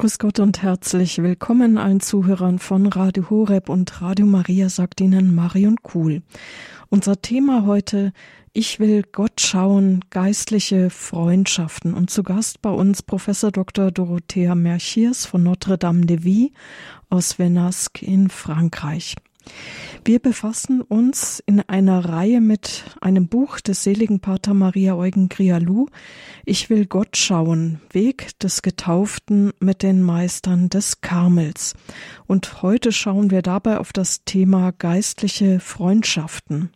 Grüß Gott und herzlich willkommen allen Zuhörern von Radio Horeb und Radio Maria, sagt Ihnen Marion Kuhl. Unser Thema heute, ich will Gott schauen, geistliche Freundschaften. Und zu Gast bei uns Professor Dr. Dorothea Merchiers von Notre Dame de Vie aus Venasque in Frankreich. Wir befassen uns in einer Reihe mit einem Buch des seligen Pater Maria Eugen Grialou. Ich will Gott schauen. Weg des Getauften mit den Meistern des Karmels. Und heute schauen wir dabei auf das Thema geistliche Freundschaften.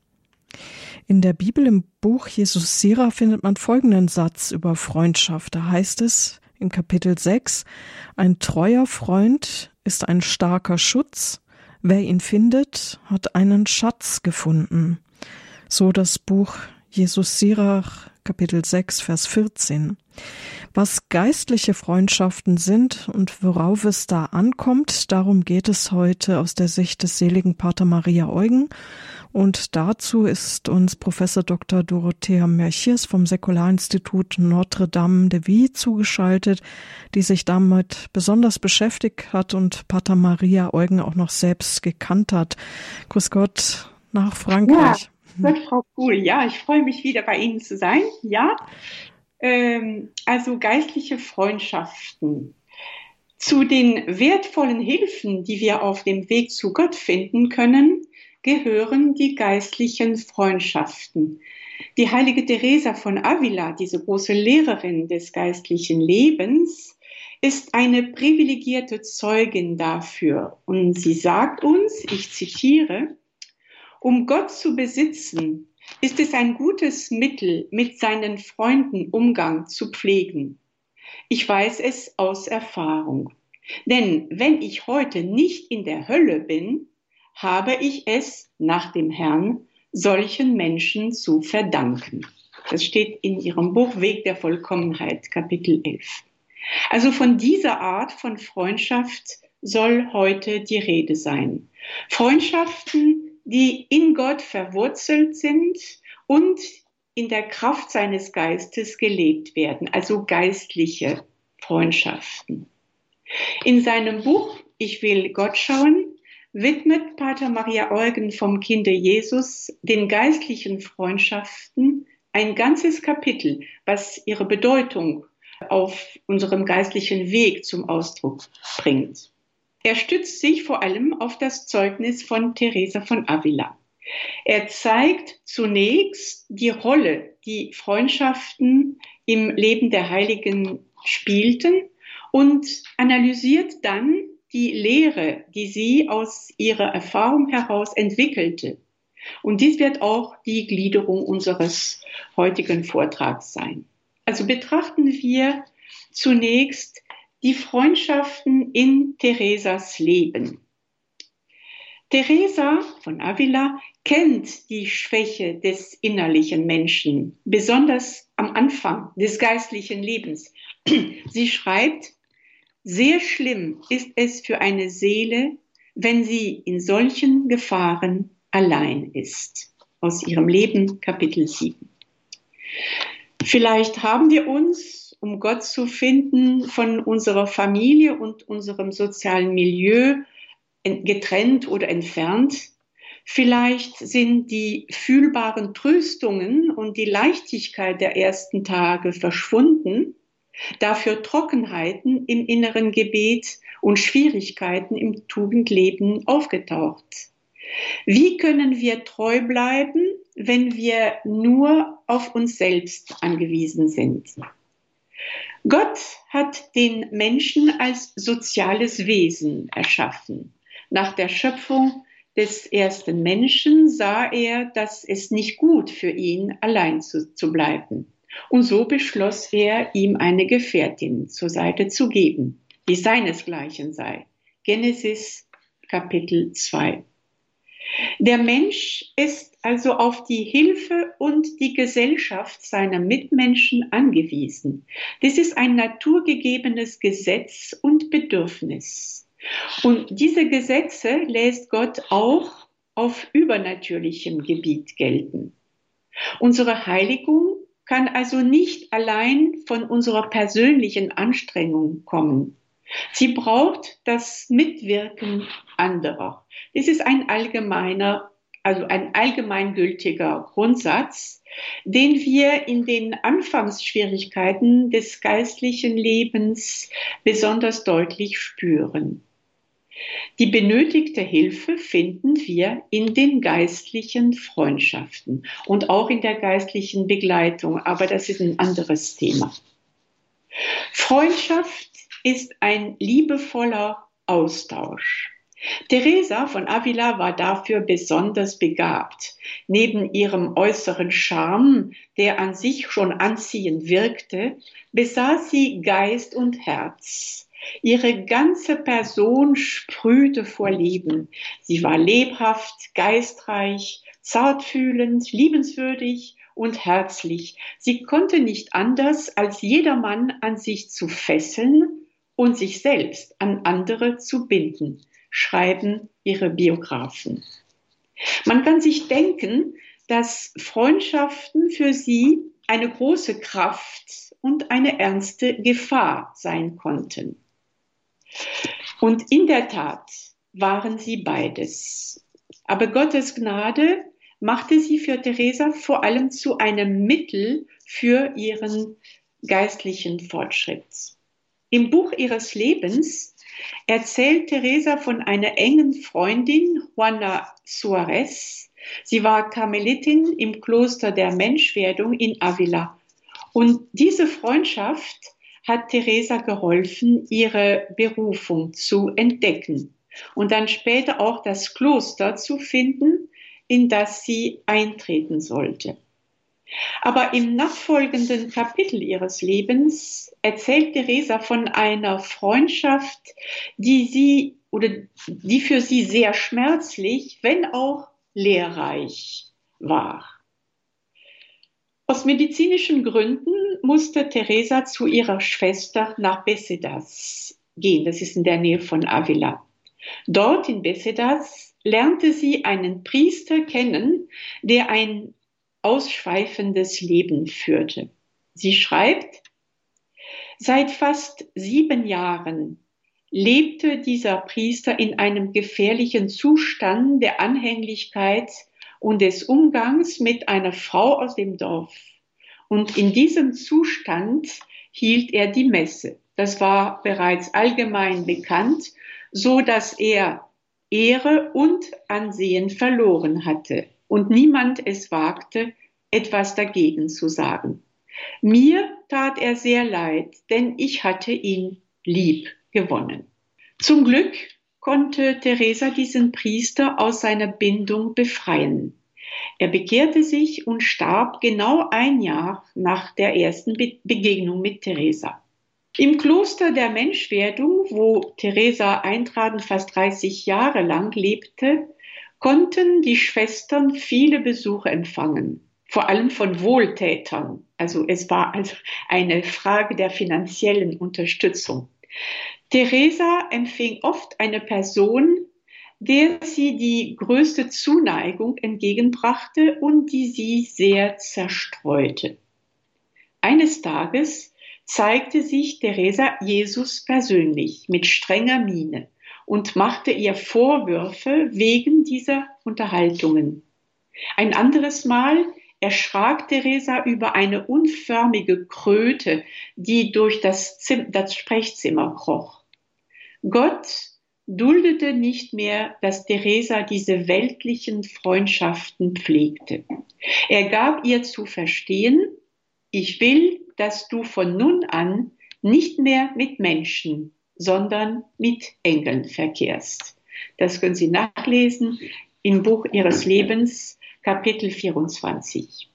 In der Bibel im Buch Jesus Sira findet man folgenden Satz über Freundschaft. Da heißt es in Kapitel 6, ein treuer Freund ist ein starker Schutz, Wer ihn findet, hat einen Schatz gefunden. So das Buch Jesus Sirach, Kapitel 6, Vers 14. Was geistliche Freundschaften sind und worauf es da ankommt, darum geht es heute aus der Sicht des seligen Pater Maria Eugen und dazu ist uns Professor Dr. Dorothea Merchiers vom Säkularinstitut Notre Dame de Vie zugeschaltet, die sich damit besonders beschäftigt hat und Pater Maria Eugen auch noch selbst gekannt hat. Grüß Gott nach Frankreich. Ja, Frau Kuhl. Ja, ich freue mich wieder bei Ihnen zu sein. Ja, ähm, also geistliche Freundschaften. Zu den wertvollen Hilfen, die wir auf dem Weg zu Gott finden können, gehören die geistlichen Freundschaften. Die heilige Teresa von Avila, diese große Lehrerin des geistlichen Lebens, ist eine privilegierte Zeugin dafür. Und sie sagt uns, ich zitiere, um Gott zu besitzen, ist es ein gutes Mittel, mit seinen Freunden Umgang zu pflegen. Ich weiß es aus Erfahrung. Denn wenn ich heute nicht in der Hölle bin, habe ich es nach dem Herrn solchen Menschen zu verdanken. Das steht in ihrem Buch Weg der Vollkommenheit, Kapitel 11. Also von dieser Art von Freundschaft soll heute die Rede sein. Freundschaften, die in Gott verwurzelt sind und in der Kraft seines Geistes gelebt werden, also geistliche Freundschaften. In seinem Buch Ich will Gott schauen widmet Pater Maria Eugen vom Kinde Jesus den geistlichen Freundschaften ein ganzes Kapitel, was ihre Bedeutung auf unserem geistlichen Weg zum Ausdruck bringt. Er stützt sich vor allem auf das Zeugnis von Teresa von Avila. Er zeigt zunächst die Rolle, die Freundschaften im Leben der Heiligen spielten und analysiert dann die Lehre, die sie aus ihrer Erfahrung heraus entwickelte. Und dies wird auch die Gliederung unseres heutigen Vortrags sein. Also betrachten wir zunächst die Freundschaften in Theresas Leben. Teresa von Avila kennt die Schwäche des innerlichen Menschen, besonders am Anfang des geistlichen Lebens. Sie schreibt, sehr schlimm ist es für eine Seele, wenn sie in solchen Gefahren allein ist. Aus ihrem Leben, Kapitel 7. Vielleicht haben wir uns, um Gott zu finden, von unserer Familie und unserem sozialen Milieu getrennt oder entfernt. Vielleicht sind die fühlbaren Tröstungen und die Leichtigkeit der ersten Tage verschwunden dafür Trockenheiten im inneren Gebet und Schwierigkeiten im Tugendleben aufgetaucht. Wie können wir treu bleiben, wenn wir nur auf uns selbst angewiesen sind? Gott hat den Menschen als soziales Wesen erschaffen. Nach der Schöpfung des ersten Menschen sah er, dass es nicht gut für ihn allein zu, zu bleiben. Und so beschloss er, ihm eine Gefährtin zur Seite zu geben, die seinesgleichen sei. Genesis Kapitel 2. Der Mensch ist also auf die Hilfe und die Gesellschaft seiner Mitmenschen angewiesen. Das ist ein naturgegebenes Gesetz und Bedürfnis. Und diese Gesetze lässt Gott auch auf übernatürlichem Gebiet gelten. Unsere Heiligung kann also nicht allein von unserer persönlichen Anstrengung kommen. Sie braucht das Mitwirken anderer. Das ist ein allgemeiner, also ein allgemeingültiger Grundsatz, den wir in den Anfangsschwierigkeiten des geistlichen Lebens besonders deutlich spüren. Die benötigte Hilfe finden wir in den geistlichen Freundschaften und auch in der geistlichen Begleitung, aber das ist ein anderes Thema. Freundschaft ist ein liebevoller Austausch. Teresa von Avila war dafür besonders begabt. Neben ihrem äußeren Charme, der an sich schon anziehend wirkte, besaß sie Geist und Herz. Ihre ganze Person sprühte vor Leben. Sie war lebhaft, geistreich, zartfühlend, liebenswürdig und herzlich. Sie konnte nicht anders, als jedermann an sich zu fesseln und sich selbst an andere zu binden, schreiben ihre Biografen. Man kann sich denken, dass Freundschaften für sie eine große Kraft und eine ernste Gefahr sein konnten. Und in der Tat waren sie beides. Aber Gottes Gnade machte sie für Teresa vor allem zu einem Mittel für ihren geistlichen Fortschritt. Im Buch ihres Lebens erzählt Teresa von einer engen Freundin, Juana Suarez. Sie war Karmelitin im Kloster der Menschwerdung in Avila. Und diese Freundschaft hat Teresa geholfen, ihre Berufung zu entdecken und dann später auch das Kloster zu finden, in das sie eintreten sollte. Aber im nachfolgenden Kapitel ihres Lebens erzählt Theresa von einer Freundschaft, die sie oder die für sie sehr schmerzlich, wenn auch lehrreich war. Aus medizinischen Gründen musste Teresa zu ihrer Schwester nach Besedas gehen. Das ist in der Nähe von Avila. Dort in Besedas lernte sie einen Priester kennen, der ein ausschweifendes Leben führte. Sie schreibt, seit fast sieben Jahren lebte dieser Priester in einem gefährlichen Zustand der Anhänglichkeit und des Umgangs mit einer Frau aus dem Dorf. Und in diesem Zustand hielt er die Messe. Das war bereits allgemein bekannt, so dass er Ehre und Ansehen verloren hatte und niemand es wagte, etwas dagegen zu sagen. Mir tat er sehr leid, denn ich hatte ihn lieb gewonnen. Zum Glück konnte Teresa diesen Priester aus seiner Bindung befreien. Er bekehrte sich und starb genau ein Jahr nach der ersten Be Begegnung mit Teresa. Im Kloster der Menschwerdung, wo Teresa Eintraden fast 30 Jahre lang lebte, konnten die Schwestern viele Besuche empfangen, vor allem von Wohltätern. Also es war also eine Frage der finanziellen Unterstützung. Theresa empfing oft eine Person, der sie die größte Zuneigung entgegenbrachte und die sie sehr zerstreute. Eines Tages zeigte sich Theresa Jesus persönlich mit strenger Miene und machte ihr Vorwürfe wegen dieser Unterhaltungen. Ein anderes Mal erschrak Theresa über eine unförmige Kröte, die durch das, Zim das Sprechzimmer kroch. Gott duldete nicht mehr, dass Theresa diese weltlichen Freundschaften pflegte. Er gab ihr zu verstehen, ich will, dass du von nun an nicht mehr mit Menschen, sondern mit Engeln verkehrst. Das können Sie nachlesen im Buch Ihres Lebens, Kapitel 24.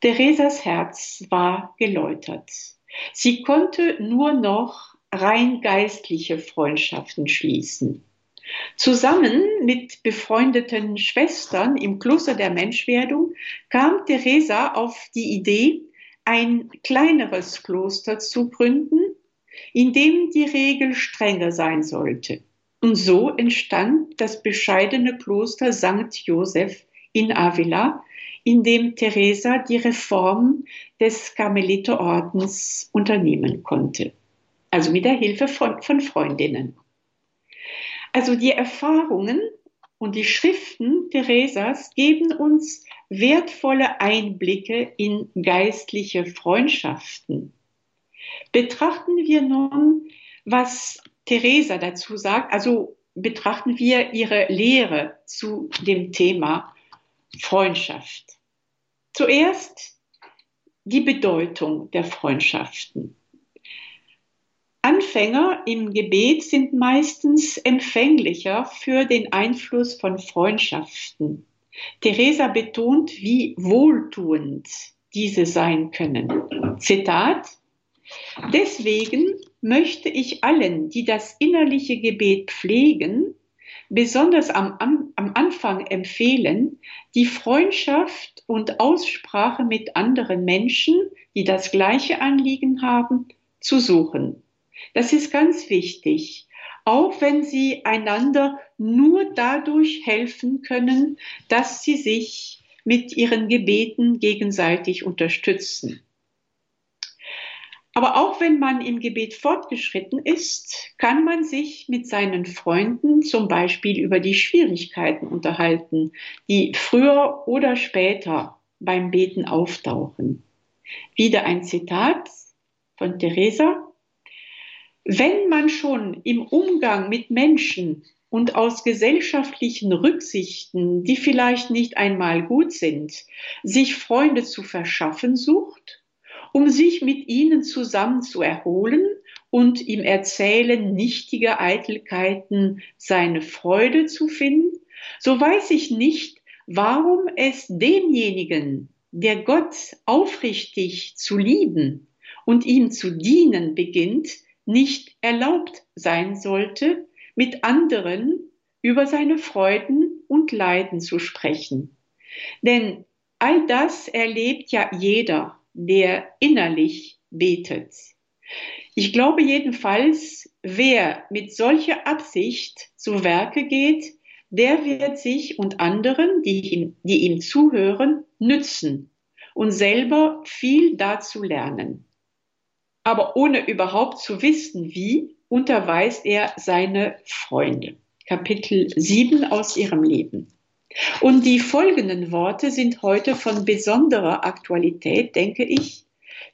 Theresas Herz war geläutert. Sie konnte nur noch rein geistliche Freundschaften schließen. Zusammen mit befreundeten Schwestern im Kloster der Menschwerdung kam Teresa auf die Idee, ein kleineres Kloster zu gründen, in dem die Regel strenger sein sollte. Und so entstand das bescheidene Kloster St. Joseph in Avila, in dem Teresa die Reform des Karmeliterordens unternehmen konnte. also mit der Hilfe von, von Freundinnen. Also die Erfahrungen und die Schriften Theresas geben uns wertvolle Einblicke in geistliche Freundschaften. Betrachten wir nun, was Theresa dazu sagt, also betrachten wir ihre Lehre zu dem Thema Freundschaft. Zuerst die Bedeutung der Freundschaften. Anfänger im Gebet sind meistens empfänglicher für den Einfluss von Freundschaften. Theresa betont, wie wohltuend diese sein können. Zitat Deswegen möchte ich allen, die das innerliche Gebet pflegen, besonders am, am, Anfang empfehlen, die Freundschaft und Aussprache mit anderen Menschen, die das gleiche Anliegen haben, zu suchen. Das ist ganz wichtig, auch wenn sie einander nur dadurch helfen können, dass sie sich mit ihren Gebeten gegenseitig unterstützen. Aber auch wenn man im Gebet fortgeschritten ist, kann man sich mit seinen Freunden zum Beispiel über die Schwierigkeiten unterhalten, die früher oder später beim Beten auftauchen. Wieder ein Zitat von Theresa. Wenn man schon im Umgang mit Menschen und aus gesellschaftlichen Rücksichten, die vielleicht nicht einmal gut sind, sich Freunde zu verschaffen sucht, um sich mit ihnen zusammen zu erholen und im Erzählen nichtiger Eitelkeiten seine Freude zu finden, so weiß ich nicht, warum es demjenigen, der Gott aufrichtig zu lieben und ihm zu dienen beginnt, nicht erlaubt sein sollte, mit anderen über seine Freuden und Leiden zu sprechen. Denn all das erlebt ja jeder der innerlich betet. Ich glaube jedenfalls, wer mit solcher Absicht zu Werke geht, der wird sich und anderen, die ihm, die ihm zuhören, nützen und selber viel dazu lernen. Aber ohne überhaupt zu wissen, wie, unterweist er seine Freunde. Kapitel 7 aus ihrem Leben. Und die folgenden Worte sind heute von besonderer Aktualität, denke ich.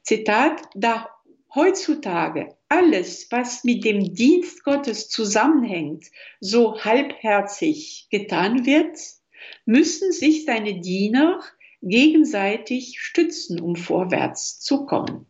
Zitat, da heutzutage alles, was mit dem Dienst Gottes zusammenhängt, so halbherzig getan wird, müssen sich seine Diener gegenseitig stützen, um vorwärts zu kommen.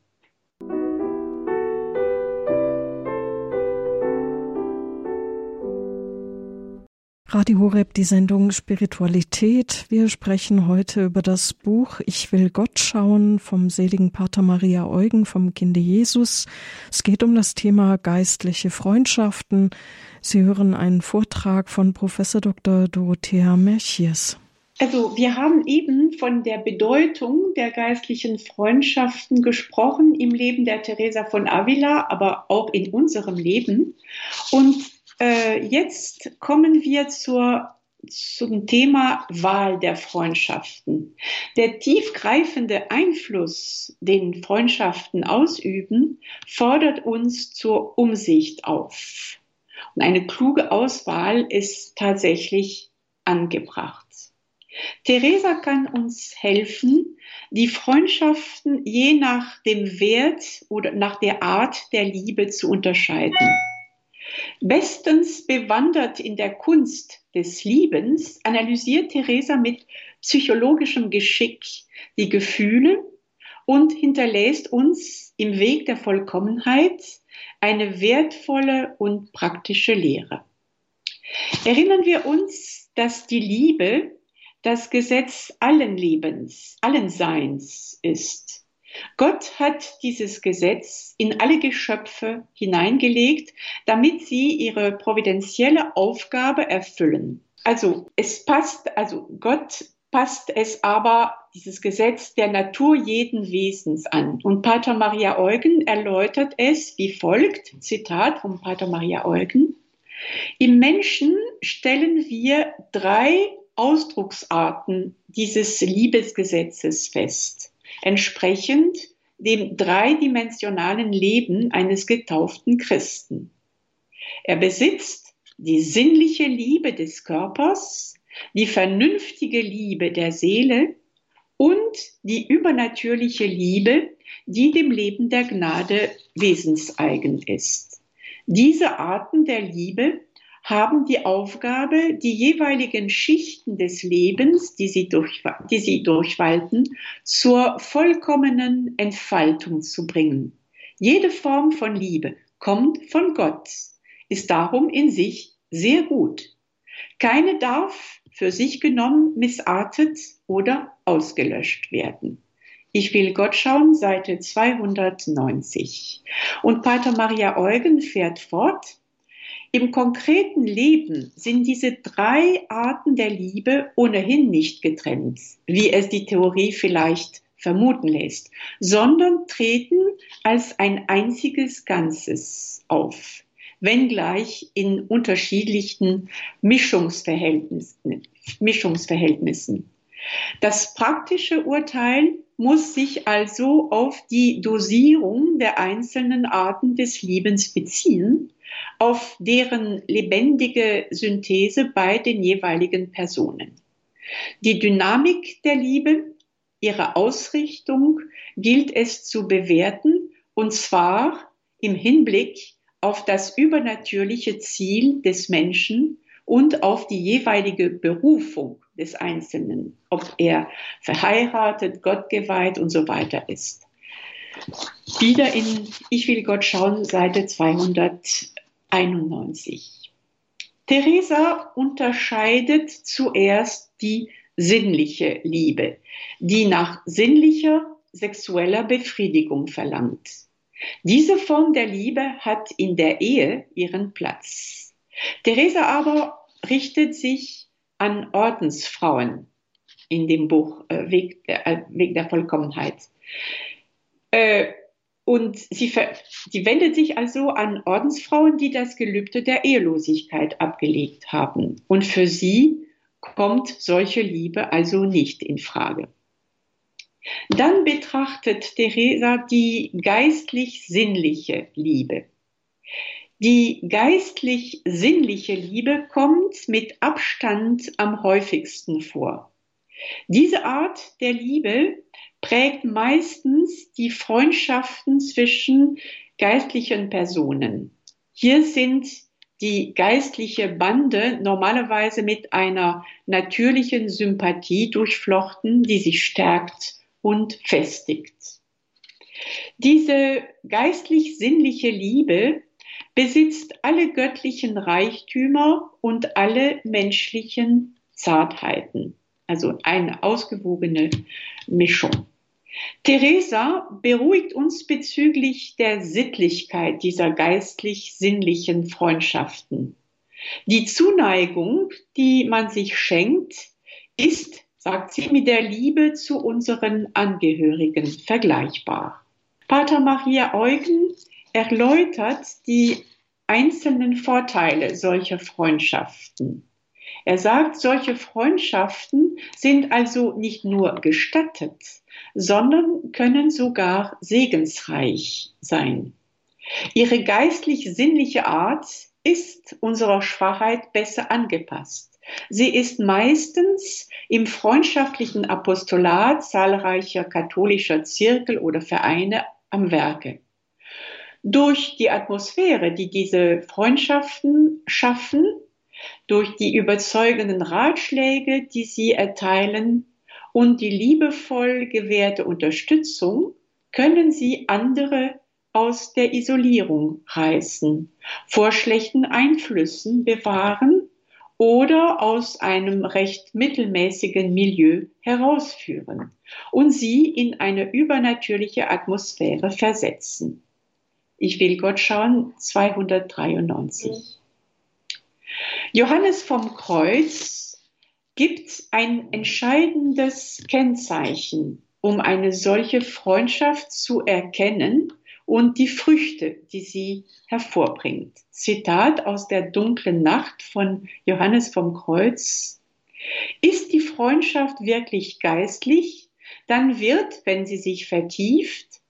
Radio Horeb, die Sendung Spiritualität. Wir sprechen heute über das Buch Ich will Gott schauen vom seligen Pater Maria Eugen vom Kinde Jesus. Es geht um das Thema geistliche Freundschaften. Sie hören einen Vortrag von Professor Dr. Dorothea Merchiers. Also wir haben eben von der Bedeutung der geistlichen Freundschaften gesprochen im Leben der Teresa von Avila, aber auch in unserem Leben. Und äh, jetzt kommen wir zur zum Thema Wahl der Freundschaften. Der tiefgreifende Einfluss, den Freundschaften ausüben, fordert uns zur Umsicht auf. Und eine kluge Auswahl ist tatsächlich angebracht. Theresa kann uns helfen, die Freundschaften je nach dem Wert oder nach der Art der Liebe zu unterscheiden. Bestens bewandert in der Kunst des Liebens analysiert Theresa mit psychologischem Geschick die Gefühle und hinterlässt uns im Weg der Vollkommenheit eine wertvolle und praktische Lehre. Erinnern wir uns, dass die Liebe das Gesetz allen Lebens, allen Seins ist. Gott hat dieses Gesetz in alle Geschöpfe hineingelegt, damit sie ihre providentielle Aufgabe erfüllen. Also es passt, also Gott passt es aber, dieses Gesetz der Natur jeden Wesens an. Und Pater Maria Eugen erläutert es wie folgt, Zitat von Pater Maria Eugen. Im Menschen stellen wir drei Ausdrucksarten dieses Liebesgesetzes fest entsprechend dem dreidimensionalen Leben eines getauften Christen. Er besitzt die sinnliche Liebe des Körpers, die vernünftige Liebe der Seele und die übernatürliche Liebe, die dem Leben der Gnade wesenseigen ist. Diese Arten der Liebe haben die Aufgabe, die jeweiligen Schichten des Lebens, die sie, durch, die sie durchwalten, zur vollkommenen Entfaltung zu bringen. Jede Form von Liebe kommt von Gott, ist darum in sich sehr gut. Keine darf für sich genommen missartet oder ausgelöscht werden. Ich will Gott schauen, Seite 290. Und Pater Maria Eugen fährt fort. Im konkreten Leben sind diese drei Arten der Liebe ohnehin nicht getrennt, wie es die Theorie vielleicht vermuten lässt, sondern treten als ein einziges Ganzes auf, wenngleich in unterschiedlichen Mischungsverhältnissen. Mischungsverhältnissen. Das praktische Urteil muss sich also auf die Dosierung der einzelnen Arten des Liebens beziehen, auf deren lebendige Synthese bei den jeweiligen Personen. Die Dynamik der Liebe, ihre Ausrichtung gilt es zu bewerten, und zwar im Hinblick auf das übernatürliche Ziel des Menschen und auf die jeweilige Berufung des Einzelnen, ob er verheiratet, gottgeweiht und so weiter ist. Wieder in Ich will Gott schauen, Seite 291. Theresa unterscheidet zuerst die sinnliche Liebe, die nach sinnlicher sexueller Befriedigung verlangt. Diese Form der Liebe hat in der Ehe ihren Platz. Theresa aber richtet sich an Ordensfrauen in dem Buch äh, Weg, der, äh, Weg der Vollkommenheit. Äh, und sie, sie wendet sich also an Ordensfrauen, die das Gelübde der Ehelosigkeit abgelegt haben. Und für sie kommt solche Liebe also nicht in Frage. Dann betrachtet Theresa die geistlich-sinnliche Liebe. Die geistlich-sinnliche Liebe kommt mit Abstand am häufigsten vor. Diese Art der Liebe prägt meistens die Freundschaften zwischen geistlichen Personen. Hier sind die geistliche Bande normalerweise mit einer natürlichen Sympathie durchflochten, die sich stärkt und festigt. Diese geistlich-sinnliche Liebe besitzt alle göttlichen Reichtümer und alle menschlichen Zartheiten. Also eine ausgewogene Mischung. Theresa beruhigt uns bezüglich der Sittlichkeit dieser geistlich-sinnlichen Freundschaften. Die Zuneigung, die man sich schenkt, ist, sagt sie, mit der Liebe zu unseren Angehörigen vergleichbar. Pater Maria Eugen erläutert die einzelnen Vorteile solcher Freundschaften. Er sagt, solche Freundschaften sind also nicht nur gestattet, sondern können sogar segensreich sein. Ihre geistlich-sinnliche Art ist unserer Schwachheit besser angepasst. Sie ist meistens im freundschaftlichen Apostolat zahlreicher katholischer Zirkel oder Vereine am Werke durch die Atmosphäre, die diese Freundschaften schaffen, durch die überzeugenden Ratschläge, die sie erteilen und die liebevoll gewährte Unterstützung, können sie andere aus der Isolierung reißen, vor schlechten Einflüssen bewahren oder aus einem recht mittelmäßigen Milieu herausführen und sie in eine übernatürliche Atmosphäre versetzen. Ich will Gott schauen, 293. Johannes vom Kreuz gibt ein entscheidendes Kennzeichen, um eine solche Freundschaft zu erkennen und die Früchte, die sie hervorbringt. Zitat aus der dunklen Nacht von Johannes vom Kreuz. Ist die Freundschaft wirklich geistlich, dann wird, wenn sie sich vertieft,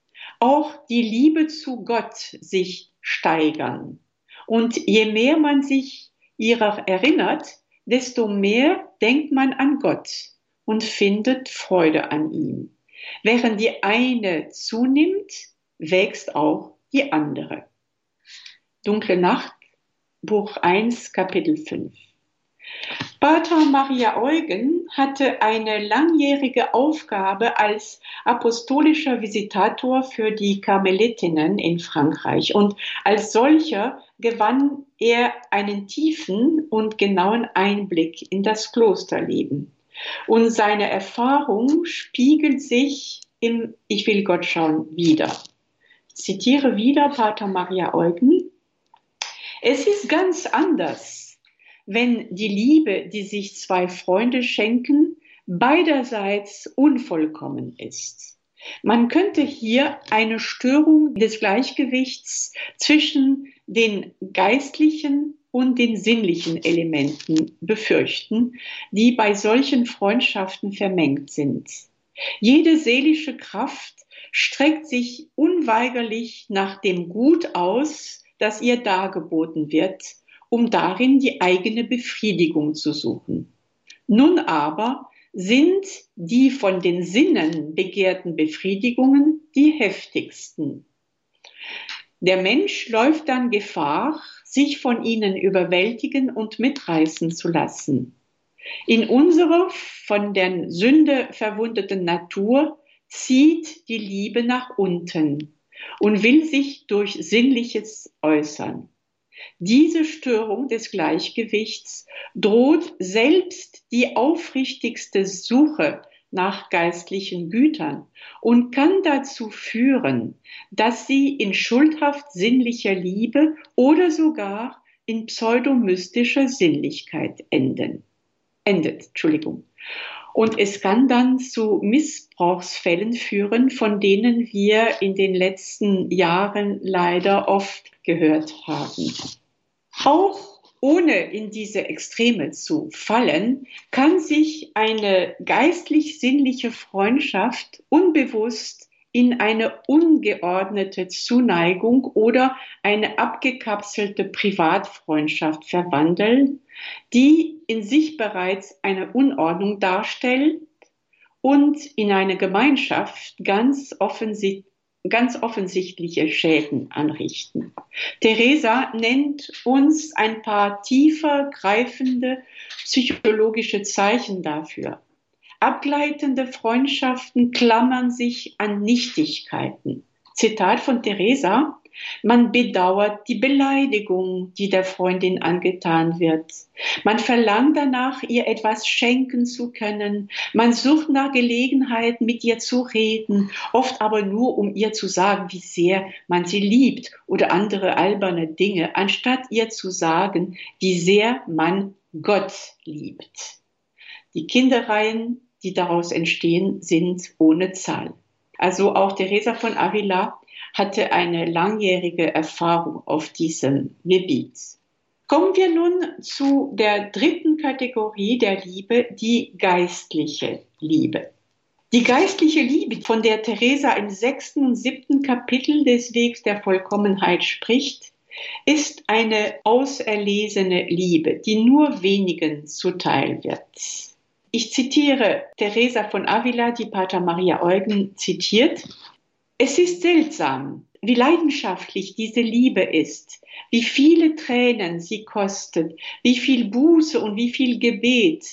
auch die Liebe zu Gott sich steigern. Und je mehr man sich ihrer erinnert, desto mehr denkt man an Gott und findet Freude an ihm. Während die eine zunimmt, wächst auch die andere. Dunkle Nacht, Buch 1, Kapitel 5. Pater Maria Eugen hatte eine langjährige Aufgabe als apostolischer Visitator für die Karmelitinnen in Frankreich und als solcher gewann er einen tiefen und genauen Einblick in das Klosterleben. Und seine Erfahrung spiegelt sich im Ich will Gott schauen wieder. Ich zitiere wieder Pater Maria Eugen. Es ist ganz anders, wenn die Liebe, die sich zwei Freunde schenken, beiderseits unvollkommen ist. Man könnte hier eine Störung des Gleichgewichts zwischen den geistlichen und den sinnlichen Elementen befürchten, die bei solchen Freundschaften vermengt sind. Jede seelische Kraft streckt sich unweigerlich nach dem Gut aus, das ihr dargeboten wird, um darin die eigene Befriedigung zu suchen. Nun aber sind die von den Sinnen begehrten Befriedigungen die heftigsten. Der Mensch läuft dann Gefahr, sich von ihnen überwältigen und mitreißen zu lassen. In unserer von der Sünde verwundeten Natur zieht die Liebe nach unten und will sich durch Sinnliches äußern. Diese Störung des Gleichgewichts droht selbst die aufrichtigste Suche nach geistlichen Gütern und kann dazu führen, dass sie in schuldhaft sinnlicher Liebe oder sogar in pseudomystischer Sinnlichkeit enden. Endet, Entschuldigung. Und es kann dann zu Missbrauchsfällen führen, von denen wir in den letzten Jahren leider oft gehört haben. Auch ohne in diese Extreme zu fallen, kann sich eine geistlich-sinnliche Freundschaft unbewusst in eine ungeordnete Zuneigung oder eine abgekapselte Privatfreundschaft verwandeln, die in sich bereits eine Unordnung darstellt und in eine Gemeinschaft ganz offensichtlich ganz offensichtliche Schäden anrichten. Theresa nennt uns ein paar tiefer greifende psychologische Zeichen dafür. Abgleitende Freundschaften klammern sich an Nichtigkeiten. Zitat von Theresa. Man bedauert die Beleidigung, die der Freundin angetan wird. Man verlangt danach, ihr etwas schenken zu können. Man sucht nach Gelegenheit, mit ihr zu reden, oft aber nur, um ihr zu sagen, wie sehr man sie liebt oder andere alberne Dinge, anstatt ihr zu sagen, wie sehr man Gott liebt. Die Kinderreihen, die daraus entstehen, sind ohne Zahl. Also auch Teresa von Avila hatte eine langjährige Erfahrung auf diesem Gebiet. Kommen wir nun zu der dritten Kategorie der Liebe, die geistliche Liebe. Die geistliche Liebe, von der Theresa im sechsten und siebten Kapitel des Wegs der Vollkommenheit spricht, ist eine auserlesene Liebe, die nur wenigen zuteil wird. Ich zitiere Theresa von Avila, die Pater Maria Eugen zitiert. Es ist seltsam, wie leidenschaftlich diese Liebe ist, wie viele Tränen sie kostet, wie viel Buße und wie viel Gebet,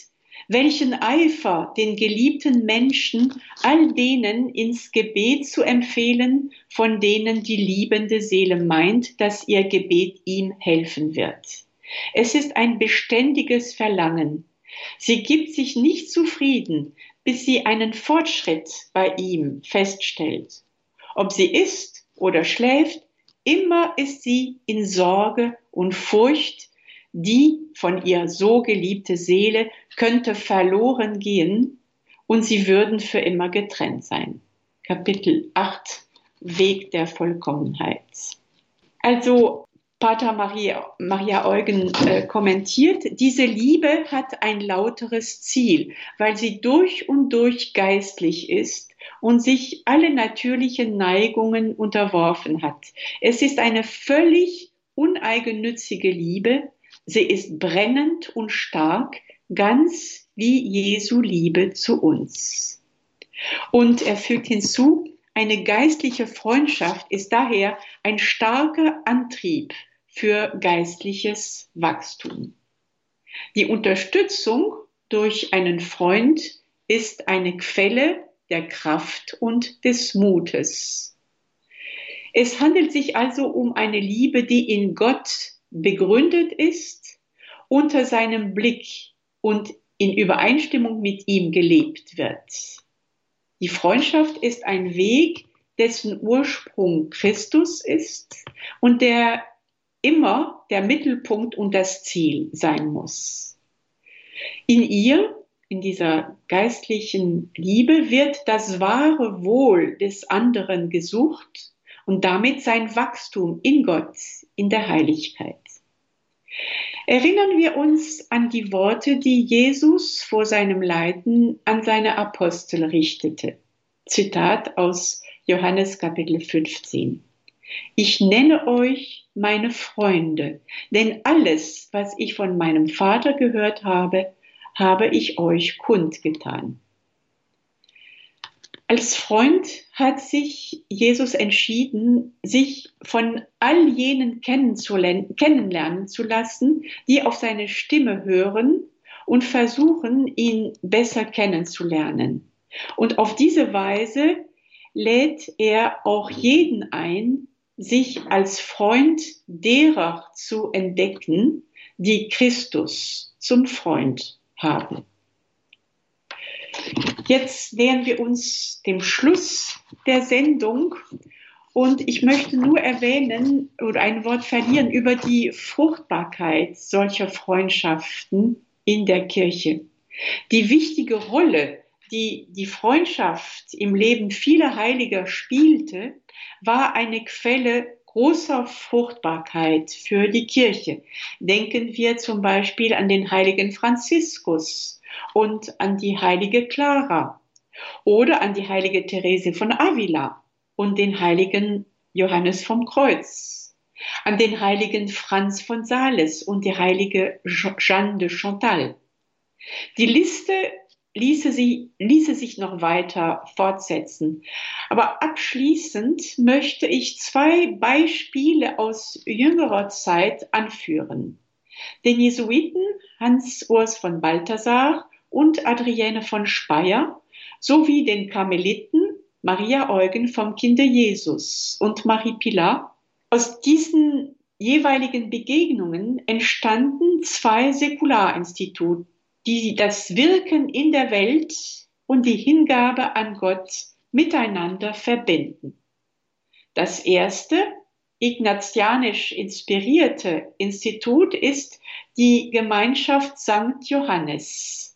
welchen Eifer den geliebten Menschen all denen ins Gebet zu empfehlen, von denen die liebende Seele meint, dass ihr Gebet ihm helfen wird. Es ist ein beständiges Verlangen. Sie gibt sich nicht zufrieden, bis sie einen Fortschritt bei ihm feststellt. Ob sie isst oder schläft, immer ist sie in Sorge und Furcht, die von ihr so geliebte Seele könnte verloren gehen und sie würden für immer getrennt sein. Kapitel 8 Weg der Vollkommenheit. Also Pater Maria, Maria Eugen äh, kommentiert, diese Liebe hat ein lauteres Ziel, weil sie durch und durch geistlich ist und sich alle natürlichen Neigungen unterworfen hat. Es ist eine völlig uneigennützige Liebe. Sie ist brennend und stark, ganz wie Jesu Liebe zu uns. Und er fügt hinzu, eine geistliche Freundschaft ist daher ein starker Antrieb für geistliches Wachstum. Die Unterstützung durch einen Freund ist eine Quelle der Kraft und des Mutes. Es handelt sich also um eine Liebe, die in Gott begründet ist, unter seinem Blick und in Übereinstimmung mit ihm gelebt wird. Die Freundschaft ist ein Weg, dessen Ursprung Christus ist und der immer der Mittelpunkt und das Ziel sein muss. In ihr, in dieser geistlichen Liebe, wird das wahre Wohl des anderen gesucht und damit sein Wachstum in Gott, in der Heiligkeit. Erinnern wir uns an die Worte, die Jesus vor seinem Leiden an seine Apostel richtete. Zitat aus Johannes Kapitel 15. Ich nenne euch meine Freunde, denn alles, was ich von meinem Vater gehört habe, habe ich euch kundgetan. Als Freund hat sich Jesus entschieden, sich von all jenen kennenlernen zu lassen, die auf seine Stimme hören und versuchen, ihn besser kennenzulernen. Und auf diese Weise lädt er auch jeden ein, sich als Freund derer zu entdecken, die Christus zum Freund haben. Jetzt nähern wir uns dem Schluss der Sendung und ich möchte nur erwähnen oder ein Wort verlieren über die Fruchtbarkeit solcher Freundschaften in der Kirche. Die wichtige Rolle, die die Freundschaft im Leben vieler Heiliger spielte, war eine Quelle großer Fruchtbarkeit für die Kirche. Denken wir zum Beispiel an den heiligen Franziskus, und an die heilige Clara oder an die heilige Therese von Avila und den heiligen Johannes vom Kreuz, an den heiligen Franz von Sales und die heilige Jeanne de Chantal. Die Liste ließe, sie, ließe sich noch weiter fortsetzen. Aber abschließend möchte ich zwei Beispiele aus jüngerer Zeit anführen. Den Jesuiten Hans Urs von Balthasar und Adrienne von Speyer sowie den Karmeliten Maria Eugen vom Kinde Jesus und Marie Pilar. Aus diesen jeweiligen Begegnungen entstanden zwei Säkularinstitute, die das Wirken in der Welt und die Hingabe an Gott miteinander verbinden. Das erste, ignatianisch inspirierte Institut ist die Gemeinschaft St. Johannes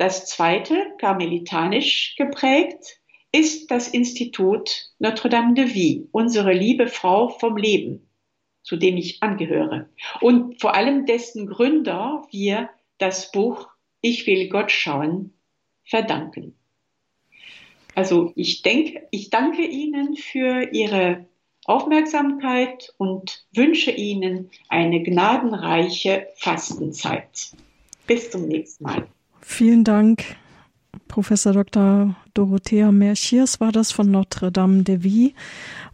das zweite, karmelitanisch geprägt, ist das Institut Notre-Dame de Vie, unsere liebe Frau vom Leben, zu dem ich angehöre. Und vor allem dessen Gründer wir das Buch Ich will Gott schauen verdanken. Also ich denke, ich danke Ihnen für Ihre Aufmerksamkeit und wünsche Ihnen eine gnadenreiche Fastenzeit. Bis zum nächsten Mal. Vielen Dank, Professor Dr. Dorothea Merchiers war das von Notre-Dame de Vie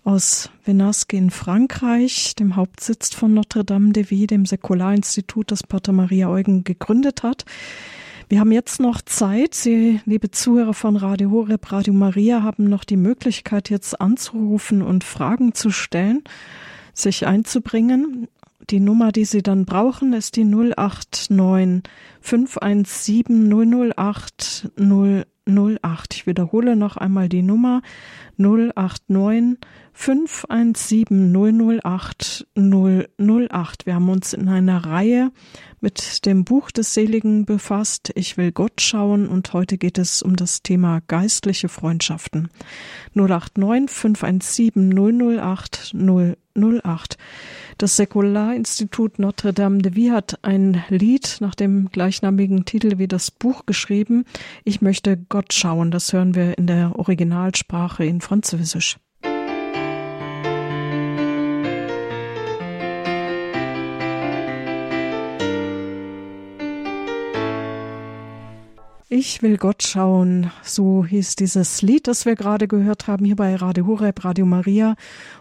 aus Venasque in Frankreich, dem Hauptsitz von Notre-Dame de Vie, dem Säkularinstitut, das Pater Maria Eugen gegründet hat. Wir haben jetzt noch Zeit. Sie, liebe Zuhörer von Radio Horeb, Radio Maria, haben noch die Möglichkeit, jetzt anzurufen und Fragen zu stellen, sich einzubringen. Die Nummer, die Sie dann brauchen, ist die 089 517 008 008. Ich wiederhole noch einmal die Nummer 089 517 008 008. Wir haben uns in einer Reihe mit dem Buch des Seligen befasst. Ich will Gott schauen und heute geht es um das Thema geistliche Freundschaften. 089 517 008 008. Das Säkularinstitut Notre Dame de Vie hat ein Lied nach dem gleichnamigen Titel wie das Buch geschrieben. Ich möchte Gott schauen. Das hören wir in der Originalsprache in Französisch. Ich will Gott schauen, so hieß dieses Lied, das wir gerade gehört haben, hier bei Radio Horeb, Radio Maria.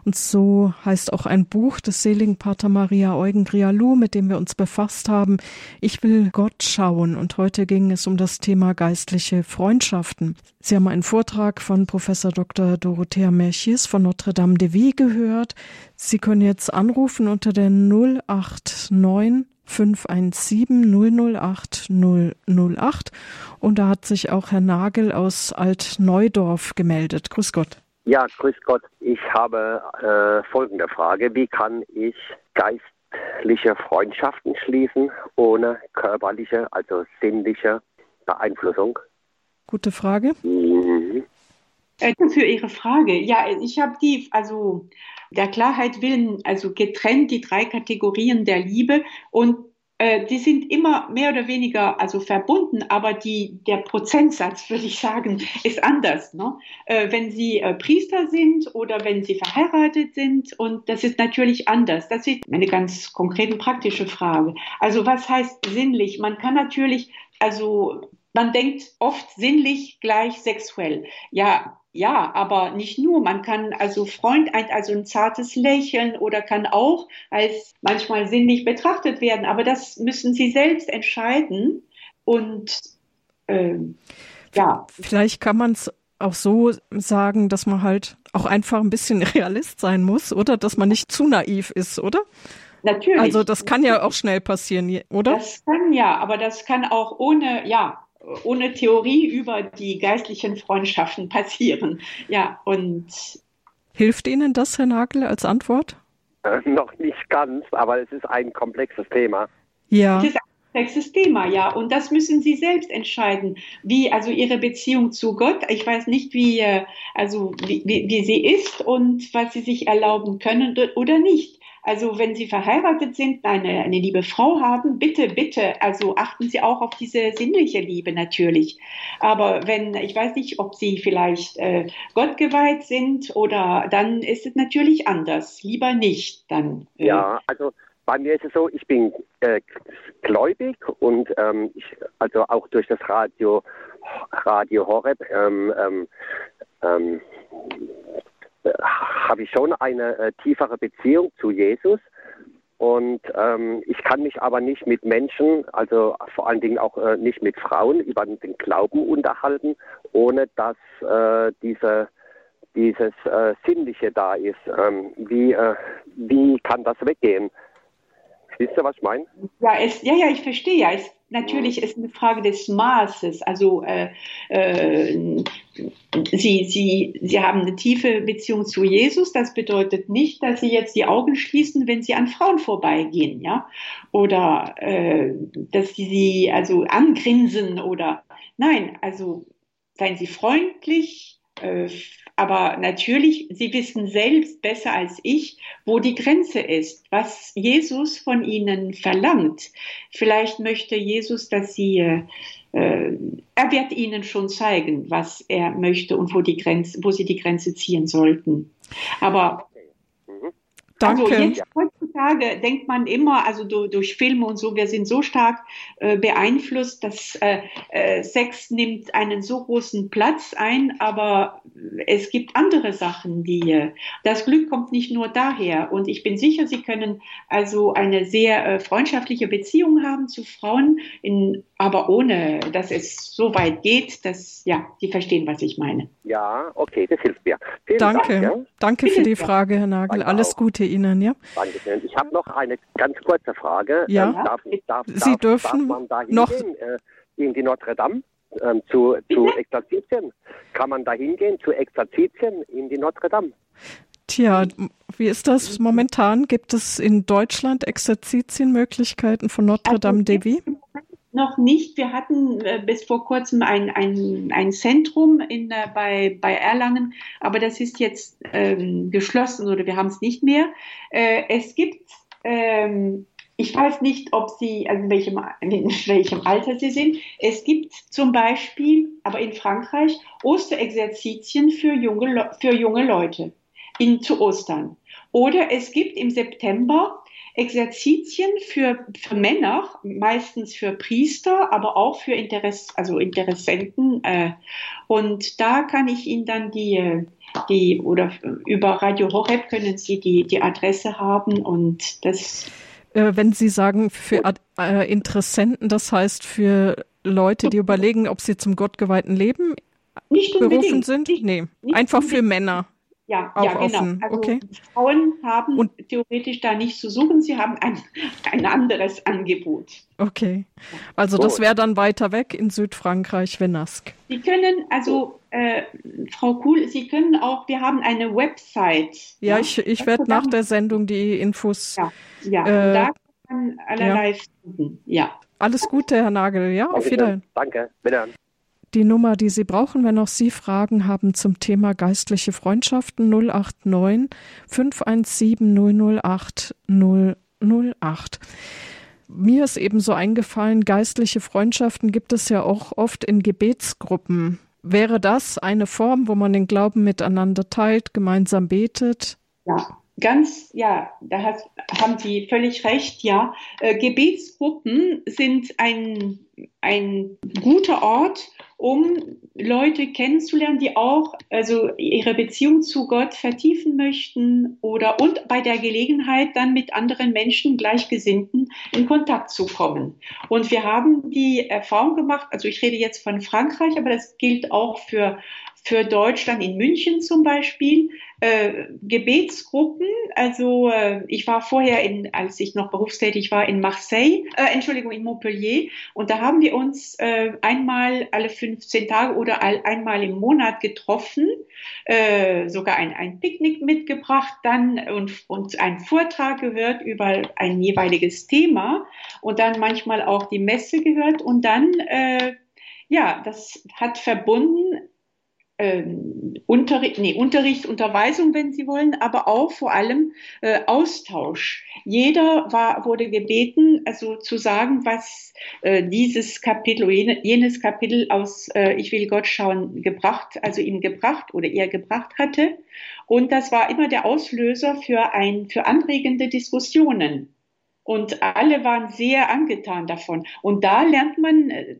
Und so heißt auch ein Buch des seligen Pater Maria Eugen Grialou, mit dem wir uns befasst haben. Ich will Gott schauen. Und heute ging es um das Thema geistliche Freundschaften. Sie haben einen Vortrag von Professor Dr. Dorothea Merchis von Notre Dame de Vie gehört. Sie können jetzt anrufen unter der 089 517 008 008 und da hat sich auch Herr Nagel aus Altneudorf gemeldet. Grüß Gott. Ja, grüß Gott. Ich habe äh, folgende Frage. Wie kann ich geistliche Freundschaften schließen ohne körperliche, also sinnliche Beeinflussung? Gute Frage. Mhm. Danke für Ihre Frage. Ja, ich habe die, also der Klarheit willen, also getrennt die drei Kategorien der Liebe und äh, die sind immer mehr oder weniger also verbunden, aber die, der Prozentsatz, würde ich sagen, ist anders. Ne? Äh, wenn Sie äh, Priester sind oder wenn Sie verheiratet sind und das ist natürlich anders. Das ist eine ganz konkrete praktische Frage. Also was heißt sinnlich? Man kann natürlich, also man denkt oft sinnlich gleich sexuell. Ja, ja, aber nicht nur. Man kann also Freund, also ein zartes Lächeln oder kann auch als manchmal sinnlich betrachtet werden. Aber das müssen Sie selbst entscheiden. Und äh, ja. Vielleicht kann man es auch so sagen, dass man halt auch einfach ein bisschen Realist sein muss, oder? Dass man nicht zu naiv ist, oder? Natürlich. Also das kann ja auch schnell passieren, oder? Das kann ja, aber das kann auch ohne, ja, ohne Theorie über die geistlichen Freundschaften passieren. Ja, und. Hilft Ihnen das, Herr Nagel, als Antwort? Äh, noch nicht ganz, aber es ist ein komplexes Thema. Ja. Es ist ein komplexes Thema, ja. Und das müssen Sie selbst entscheiden. Wie, also Ihre Beziehung zu Gott. Ich weiß nicht, wie, äh, also, wie, wie, wie sie ist und was Sie sich erlauben können oder nicht. Also wenn Sie verheiratet sind, eine, eine liebe Frau haben, bitte, bitte, also achten Sie auch auf diese sinnliche Liebe natürlich. Aber wenn, ich weiß nicht, ob Sie vielleicht äh, Gott geweiht sind oder dann ist es natürlich anders. Lieber nicht dann. Äh. Ja, also bei mir ist es so, ich bin äh, gläubig und ähm, ich, also auch durch das Radio Radio Horeb ähm, ähm, ähm habe ich schon eine äh, tiefere Beziehung zu Jesus. Und ähm, ich kann mich aber nicht mit Menschen, also vor allen Dingen auch äh, nicht mit Frauen über den Glauben unterhalten, ohne dass äh, diese, dieses äh, Sinnliche da ist. Ähm, wie, äh, wie kann das weggehen? Wisst ihr, was ich meine? Ja, es, ja, ja, ich verstehe ja. Es, natürlich ist eine Frage des Maßes. Also äh, äh, Sie, Sie, Sie haben eine tiefe Beziehung zu Jesus. Das bedeutet nicht, dass Sie jetzt die Augen schließen, wenn Sie an Frauen vorbeigehen, ja, oder äh, dass Sie sie also angrinsen oder nein. Also seien Sie freundlich. Äh, aber natürlich, Sie wissen selbst besser als ich, wo die Grenze ist, was Jesus von Ihnen verlangt. Vielleicht möchte Jesus, dass Sie, äh, er wird Ihnen schon zeigen, was er möchte und wo, die Grenze, wo Sie die Grenze ziehen sollten. Aber Danke. Also jetzt heutzutage denkt man immer, also du, durch Filme und so, wir sind so stark äh, beeinflusst, dass äh, äh, Sex nimmt einen so großen Platz ein, aber es gibt andere Sachen, die äh, das Glück kommt nicht nur daher. Und ich bin sicher, Sie können also eine sehr äh, freundschaftliche Beziehung haben zu Frauen, in, aber ohne, dass es so weit geht, dass ja, Sie verstehen, was ich meine. Ja, okay, das hilft mir. Vielen Danke, Dank, ja. danke für die Frage, Herr Nagel. Danke Alles auch. Gute Ihnen, ja. Dankeschön. Ich habe noch eine ganz kurze Frage. Ja. Ähm, darf, darf, Sie darf, dürfen darf man da noch hingehen, äh, in die Notre Dame ähm, zu, zu Exerzitien? Kann man da hingehen zu Exerzitien in die Notre Dame? Tja, wie ist das momentan? Gibt es in Deutschland Exerzitienmöglichkeiten von Notre also Dame de Vie? Noch nicht. Wir hatten äh, bis vor kurzem ein, ein, ein Zentrum in, äh, bei, bei Erlangen, aber das ist jetzt ähm, geschlossen oder wir haben es nicht mehr. Äh, es gibt ähm, ich weiß nicht, ob Sie, also in welchem, in welchem Alter Sie sind. Es gibt zum Beispiel, aber in Frankreich, Osterexerzitien für junge, für junge Leute in, zu Ostern. Oder es gibt im September Exerzitien für, für Männer, meistens für Priester, aber auch für Interess, also Interessenten. Äh, und da kann ich Ihnen dann die, die, oder über Radio Horeb können Sie die, die Adresse haben und das. Äh, wenn Sie sagen, für äh, Interessenten, das heißt für Leute, die überlegen, ob sie zum gottgeweihten Leben nicht berufen sind? Nicht, nee, nicht einfach unbedingt. für Männer. Ja, auch ja genau. Offen. Also okay. Frauen haben und, theoretisch da nichts zu suchen, sie haben ein, ein anderes Angebot. Okay. Also das wäre dann weiter weg in Südfrankreich, Venask. Sie können, also äh, Frau Kuhl, Sie können auch, wir haben eine Website. Ja, ja? ich, ich werde nach der Sendung die Infos. Ja, ja. Äh, da kann man allerlei ja. finden. Ja. Alles Gute, Herr Nagel. Ja, auf Wiedersehen. Danke, bitte die Nummer, die Sie brauchen, wenn auch Sie Fragen haben zum Thema geistliche Freundschaften 089 517 008 008. Mir ist ebenso eingefallen, geistliche Freundschaften gibt es ja auch oft in Gebetsgruppen. Wäre das eine Form, wo man den Glauben miteinander teilt, gemeinsam betet? Ja, ganz, ja, da hat, haben Sie völlig recht, ja. Äh, Gebetsgruppen sind ein, ein guter Ort, um Leute kennenzulernen, die auch also ihre Beziehung zu Gott vertiefen möchten oder und bei der Gelegenheit dann mit anderen Menschen Gleichgesinnten in Kontakt zu kommen. Und wir haben die Erfahrung gemacht, also ich rede jetzt von Frankreich, aber das gilt auch für für Deutschland in München zum Beispiel, äh, Gebetsgruppen. Also äh, ich war vorher, in, als ich noch berufstätig war, in Marseille, äh, Entschuldigung, in Montpellier. Und da haben wir uns äh, einmal alle 15 Tage oder all, einmal im Monat getroffen, äh, sogar ein, ein Picknick mitgebracht dann und, und einen Vortrag gehört über ein jeweiliges Thema und dann manchmal auch die Messe gehört und dann äh, ja, das hat verbunden ähm, Unterricht, nee, Unterricht, Unterweisung, wenn Sie wollen, aber auch vor allem äh, Austausch. Jeder war, wurde gebeten, also zu sagen, was äh, dieses Kapitel, jene, jenes Kapitel aus äh, Ich will Gott schauen gebracht, also ihm gebracht oder ihr gebracht hatte. Und das war immer der Auslöser für ein, für anregende Diskussionen. Und alle waren sehr angetan davon. Und da lernt man äh,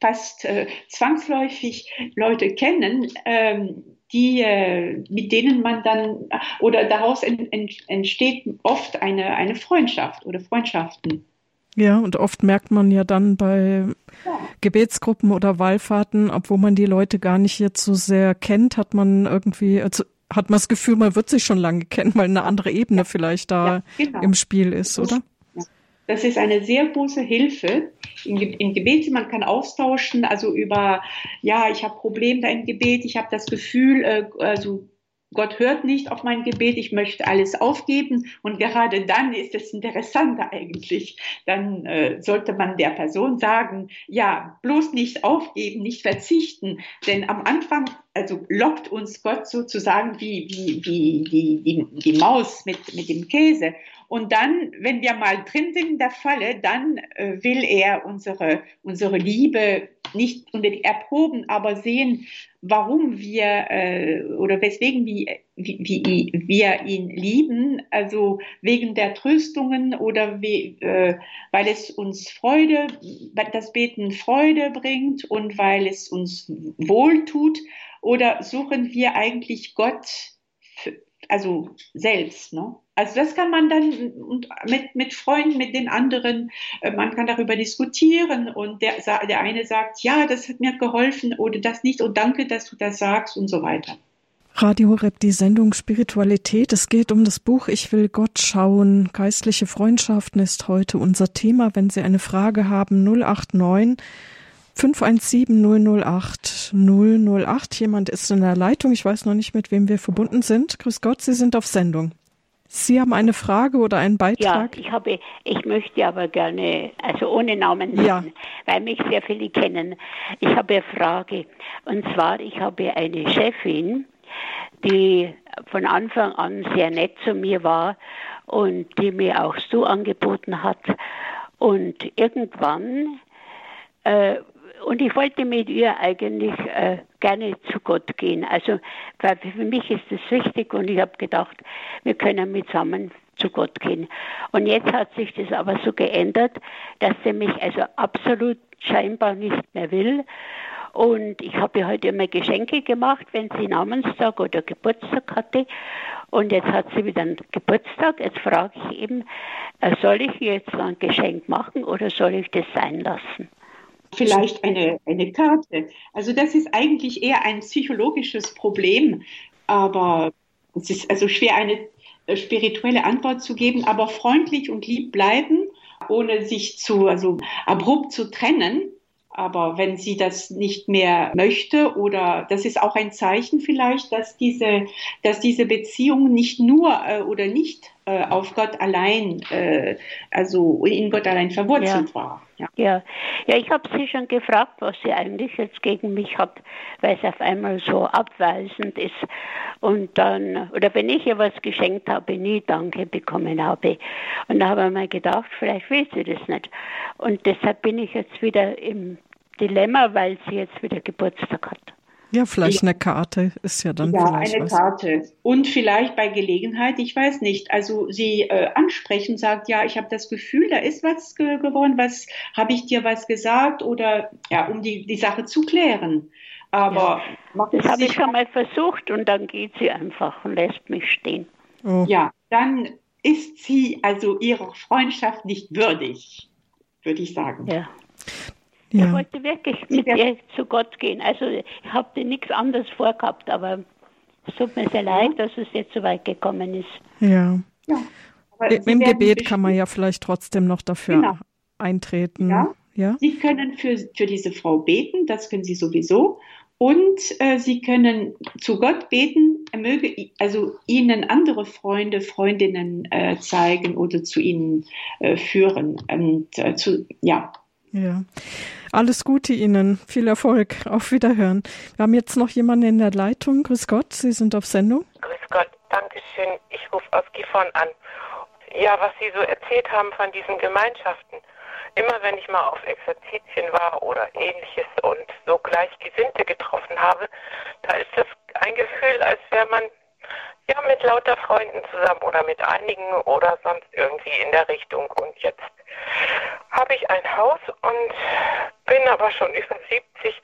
fast äh, zwangsläufig Leute kennen, ähm, die, äh, mit denen man dann, oder daraus en, en, entsteht oft eine, eine Freundschaft oder Freundschaften. Ja, und oft merkt man ja dann bei ja. Gebetsgruppen oder Wallfahrten, obwohl man die Leute gar nicht jetzt so sehr kennt, hat man irgendwie, also hat man das Gefühl, man wird sich schon lange kennen, weil eine andere Ebene ja. vielleicht da ja, genau. im Spiel ist, oder? Das ist eine sehr große Hilfe im, im Gebet. Man kann austauschen, also über, ja, ich habe Probleme da im Gebet, ich habe das Gefühl, äh, also Gott hört nicht auf mein Gebet, ich möchte alles aufgeben. Und gerade dann ist es interessanter eigentlich. Dann äh, sollte man der Person sagen, ja, bloß nicht aufgeben, nicht verzichten. Denn am Anfang, also lockt uns Gott sozusagen wie, wie, wie die, die, die Maus mit, mit dem Käse. Und dann, wenn wir mal drin sind in der Falle, dann äh, will er unsere, unsere Liebe nicht unbedingt erproben, aber sehen, warum wir äh, oder weswegen wir, wie, wie, wir ihn lieben, also wegen der Tröstungen oder wie, äh, weil es uns Freude, das Beten Freude bringt und weil es uns wohltut, oder suchen wir eigentlich Gott, also selbst, ne? Also das kann man dann mit, mit Freunden, mit den anderen, äh, man kann darüber diskutieren und der, der eine sagt, ja, das hat mir geholfen oder das nicht und danke, dass du das sagst und so weiter. Radio Horeb, die Sendung Spiritualität. Es geht um das Buch Ich will Gott schauen. Geistliche Freundschaften ist heute unser Thema. Wenn Sie eine Frage haben, 089 517 008 008. Jemand ist in der Leitung. Ich weiß noch nicht, mit wem wir verbunden sind. Grüß Gott, Sie sind auf Sendung. Sie haben eine Frage oder einen Beitrag? Ja, ich habe, ich möchte aber gerne, also ohne Namen nennen, ja. weil mich sehr viele kennen. Ich habe eine Frage. Und zwar, ich habe eine Chefin, die von Anfang an sehr nett zu mir war und die mir auch so angeboten hat. Und irgendwann, äh, und ich wollte mit ihr eigentlich äh, gerne zu Gott gehen. Also weil für mich ist das wichtig und ich habe gedacht, wir können zusammen zu Gott gehen. Und jetzt hat sich das aber so geändert, dass sie mich also absolut scheinbar nicht mehr will. Und ich habe ihr heute immer Geschenke gemacht, wenn sie Namenstag oder Geburtstag hatte. Und jetzt hat sie wieder einen Geburtstag. Jetzt frage ich eben, äh, soll ich ihr jetzt ein Geschenk machen oder soll ich das sein lassen? Vielleicht eine, eine Karte. Also das ist eigentlich eher ein psychologisches Problem, aber es ist also schwer, eine äh, spirituelle Antwort zu geben, aber freundlich und lieb bleiben, ohne sich zu, also abrupt zu trennen. Aber wenn sie das nicht mehr möchte oder das ist auch ein Zeichen vielleicht, dass diese, dass diese Beziehung nicht nur äh, oder nicht äh, auf Gott allein, äh, also in Gott allein verwurzelt ja. war. Ja, ja, ja ich habe sie schon gefragt, was sie eigentlich jetzt gegen mich hat, weil es auf einmal so abweisend ist. Und dann, oder wenn ich ihr was geschenkt habe, nie Danke bekommen habe. Und da habe ich mir gedacht, vielleicht will sie das nicht. Und deshalb bin ich jetzt wieder im Dilemma, weil sie jetzt wieder Geburtstag hat. Ja, vielleicht eine Karte ist ja dann ja, vielleicht eine was. Karte. Und vielleicht bei Gelegenheit, ich weiß nicht, also sie äh, ansprechen, sagt, ja, ich habe das Gefühl, da ist was ge geworden, was habe ich dir was gesagt oder ja, um die, die Sache zu klären. Aber ja, das habe ich schon mal versucht und dann geht sie einfach und lässt mich stehen. Oh. Ja, dann ist sie also ihrer Freundschaft nicht würdig, würde ich sagen. Ja. Ja. Ich wollte wirklich mit ihr zu Gott gehen. Also ich habe nichts anderes vorgehabt, aber es tut mir sehr leid, dass es jetzt so weit gekommen ist. Ja. ja Im Gebet kann man ja vielleicht trotzdem noch dafür genau. eintreten. Ja. ja. Sie können für, für diese Frau beten, das können Sie sowieso. Und äh, Sie können zu Gott beten, er möge also Ihnen andere Freunde, Freundinnen äh, zeigen oder zu Ihnen äh, führen. Und äh, zu, ja. Ja. Alles Gute Ihnen, viel Erfolg, auf Wiederhören. Wir haben jetzt noch jemanden in der Leitung. Grüß Gott, Sie sind auf Sendung. Grüß Gott, danke schön. Ich rufe aus Gifhorn an. Ja, was Sie so erzählt haben von diesen Gemeinschaften. Immer wenn ich mal auf Exerzitien war oder ähnliches und so Gleichgesinnte getroffen habe, da ist das ein Gefühl, als wäre man ja mit lauter Freunden zusammen oder mit einigen oder sonst irgendwie in der Richtung. Und jetzt habe ich ein Haus und bin aber schon über 70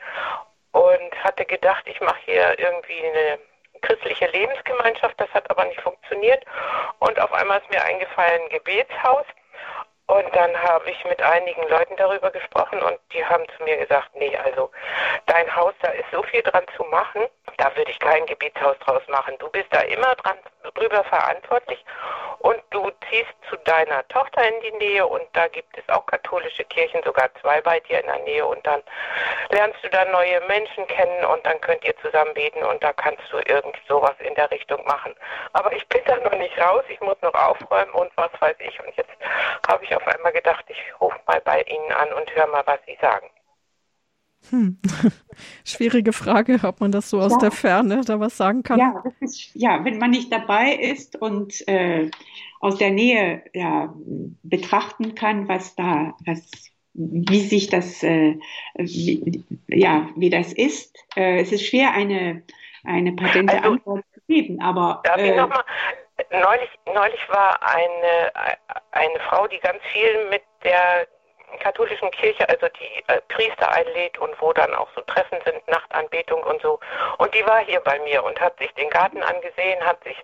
und hatte gedacht, ich mache hier irgendwie eine christliche Lebensgemeinschaft. Das hat aber nicht funktioniert. Und auf einmal ist mir eingefallen, ein Gebetshaus. Und dann habe ich mit einigen Leuten darüber gesprochen und die haben zu mir gesagt, nee, also dein Haus, da ist so viel dran zu machen, da würde ich kein Gebetshaus draus machen. Du bist da immer dran drüber verantwortlich und du ziehst zu deiner Tochter in die Nähe und da gibt es auch katholische Kirchen, sogar zwei bei dir in der Nähe und dann lernst du da neue Menschen kennen und dann könnt ihr zusammen beten und da kannst du irgend sowas in der Richtung machen. Aber ich bin da noch nicht raus, ich muss noch aufräumen und was weiß ich und jetzt habe ich auf einmal gedacht, ich rufe mal bei Ihnen an und höre mal, was Sie sagen. Hm. Schwierige Frage, ob man das so aus ja. der Ferne da was sagen kann. Ja, ist, ja, wenn man nicht dabei ist und äh, aus der Nähe ja, betrachten kann, was da, was, wie sich das, äh, wie, ja, wie das ist. Äh, es ist schwer, eine, eine patente also, Antwort zu geben, aber. Darf ich äh, noch mal, neulich, neulich war eine, eine Frau, die ganz viel mit der katholischen Kirche, also die äh, Priester einlädt und wo dann auch so Treffen sind, Nachtanbetung und so. Und die war hier bei mir und hat sich den Garten angesehen, hat sich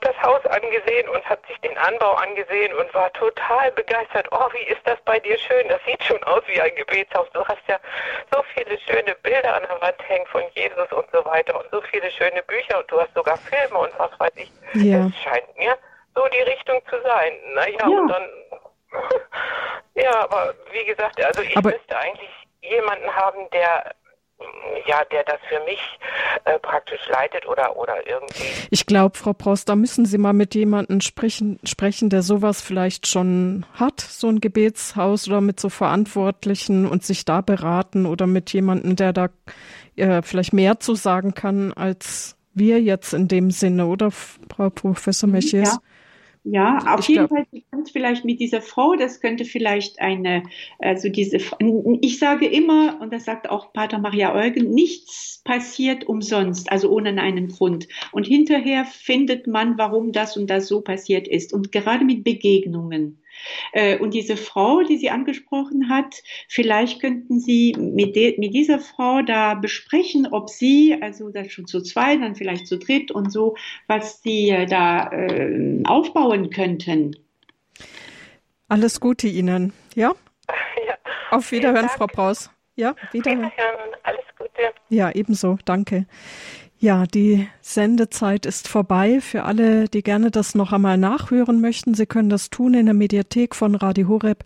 das Haus angesehen und hat sich den Anbau angesehen und war total begeistert. Oh, wie ist das bei dir schön? Das sieht schon aus wie ein Gebetshaus. Du hast ja so viele schöne Bilder an der Wand hängen von Jesus und so weiter und so viele schöne Bücher und du hast sogar Filme und was weiß ich. Ja. Es scheint mir so die Richtung zu sein. Naja, ja. und dann ja, aber wie gesagt, also ich aber müsste eigentlich jemanden haben, der ja, der das für mich äh, praktisch leitet oder, oder irgendwie. Ich glaube, Frau Prost, da müssen Sie mal mit jemandem sprechen, sprechen, der sowas vielleicht schon hat, so ein Gebetshaus oder mit so Verantwortlichen und sich da beraten oder mit jemandem, der da äh, vielleicht mehr zu sagen kann als wir jetzt in dem Sinne, oder Frau Professor Mechies? Ja. Ja, auf ich jeden Fall, sie kommt vielleicht mit dieser Frau, das könnte vielleicht eine, also diese, ich sage immer, und das sagt auch Pater Maria Eugen, nichts passiert umsonst, also ohne einen Grund. Und hinterher findet man, warum das und das so passiert ist. Und gerade mit Begegnungen. Äh, und diese Frau, die sie angesprochen hat, vielleicht könnten Sie mit, mit dieser Frau da besprechen, ob Sie, also das schon zu zweit, dann vielleicht zu dritt und so, was Sie äh, da äh, aufbauen könnten. Alles Gute Ihnen, ja? ja. Auf Wiederhören, Frau Braus. Ja, wiederhören. Wiederhören, alles Gute. Ja, ebenso, danke. Ja, die Sendezeit ist vorbei. Für alle, die gerne das noch einmal nachhören möchten, Sie können das tun in der Mediathek von Radio Horeb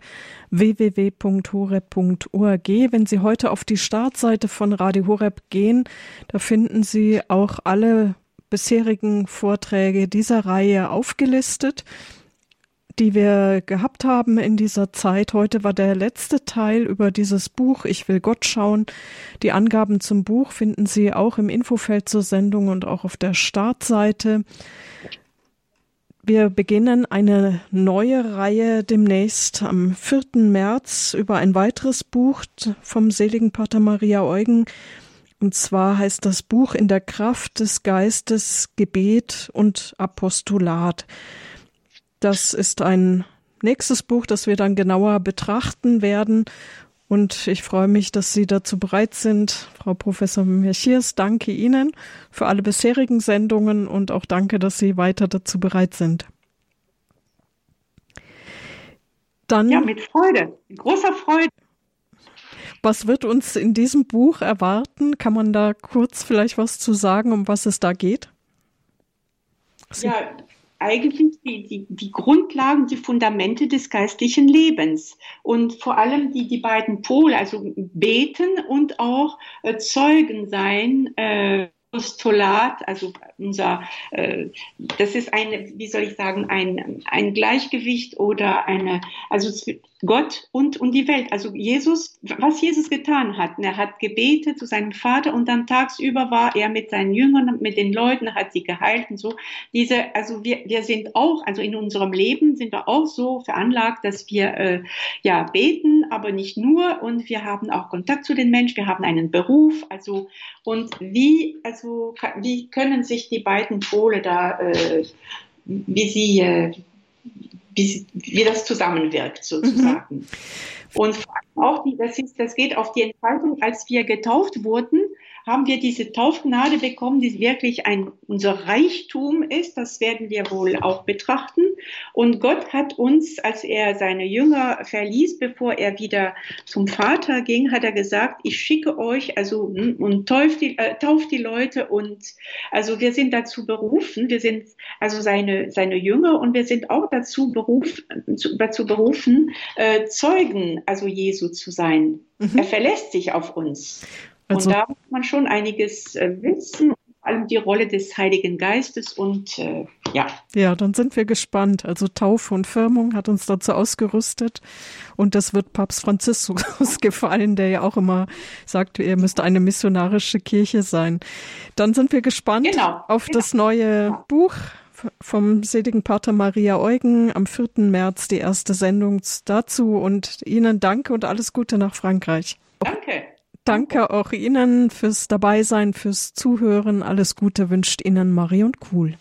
www.horeb.org. Wenn Sie heute auf die Startseite von Radio Horeb gehen, da finden Sie auch alle bisherigen Vorträge dieser Reihe aufgelistet die wir gehabt haben in dieser Zeit. Heute war der letzte Teil über dieses Buch Ich will Gott schauen. Die Angaben zum Buch finden Sie auch im Infofeld zur Sendung und auch auf der Startseite. Wir beginnen eine neue Reihe demnächst am 4. März über ein weiteres Buch vom seligen Pater Maria Eugen. Und zwar heißt das Buch In der Kraft des Geistes Gebet und Apostolat. Das ist ein nächstes Buch, das wir dann genauer betrachten werden. Und ich freue mich, dass Sie dazu bereit sind. Frau Professor Mechiers, danke Ihnen für alle bisherigen Sendungen und auch danke, dass Sie weiter dazu bereit sind. Dann, ja, mit Freude, mit großer Freude. Was wird uns in diesem Buch erwarten? Kann man da kurz vielleicht was zu sagen, um was es da geht? Sie ja, eigentlich die, die, die Grundlagen, die Fundamente des geistlichen Lebens und vor allem die, die beiden Pole, also beten und auch äh, Zeugen sein. Äh, Postulat, also unser, äh, das ist eine, wie soll ich sagen, ein, ein Gleichgewicht oder eine, also Gott und, und die Welt. Also Jesus, was Jesus getan hat, er hat gebetet zu seinem Vater und dann tagsüber war er mit seinen Jüngern, mit den Leuten, hat sie geheilt und so. Diese, also wir, wir sind auch, also in unserem Leben sind wir auch so veranlagt, dass wir äh, ja beten, aber nicht nur und wir haben auch Kontakt zu den Menschen, wir haben einen Beruf, also und wie, also wie können sich die beiden Pole da, äh, wie sie äh, wie, wie das zusammenwirkt sozusagen. Mhm. Und auch die, das, ist, das geht auf die Entfaltung, als wir getauft wurden, haben wir diese Taufgnade bekommen, die wirklich ein, unser Reichtum ist. Das werden wir wohl auch betrachten. Und Gott hat uns, als er seine Jünger verließ, bevor er wieder zum Vater ging, hat er gesagt, ich schicke euch, also, hm, und tauft die, äh, tauft die Leute und, also wir sind dazu berufen, wir sind also seine, seine Jünger und wir sind auch dazu, beruf, dazu berufen, äh, Zeugen, also Jesu zu sein. Mhm. Er verlässt sich auf uns. Also, und da muss man schon einiges äh, wissen, vor allem die Rolle des Heiligen Geistes und äh, ja. Ja, dann sind wir gespannt. Also Taufe und Firmung hat uns dazu ausgerüstet und das wird Papst Franziskus gefallen, der ja auch immer sagt, er müsste eine missionarische Kirche sein. Dann sind wir gespannt genau, auf genau. das neue Buch vom seligen Pater Maria Eugen am 4. März die erste Sendung dazu und Ihnen danke und alles Gute nach Frankreich. Danke. Danke auch Ihnen fürs Dabeisein, fürs Zuhören. Alles Gute wünscht Ihnen Marion Kuhl.